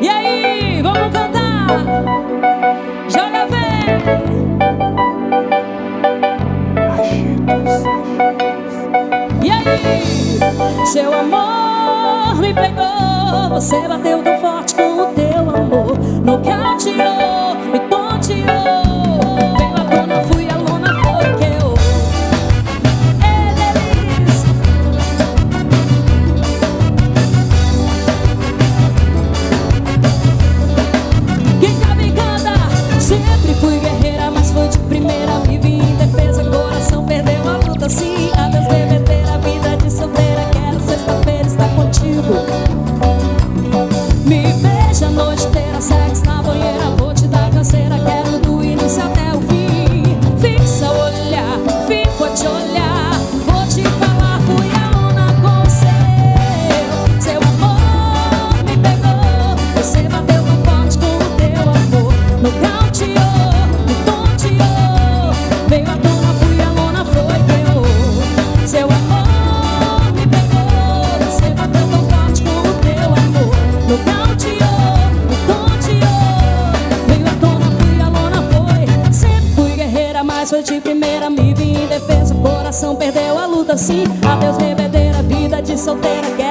E aí, vamos cantar? Joga vem. E aí, seu amor me pegou, você bateu tão forte com o teu amor, no que see others. mas foi de primeira Me vi indefesa, coração perdeu a luta sim. Adeus bebedeira, vida de solteira, guerra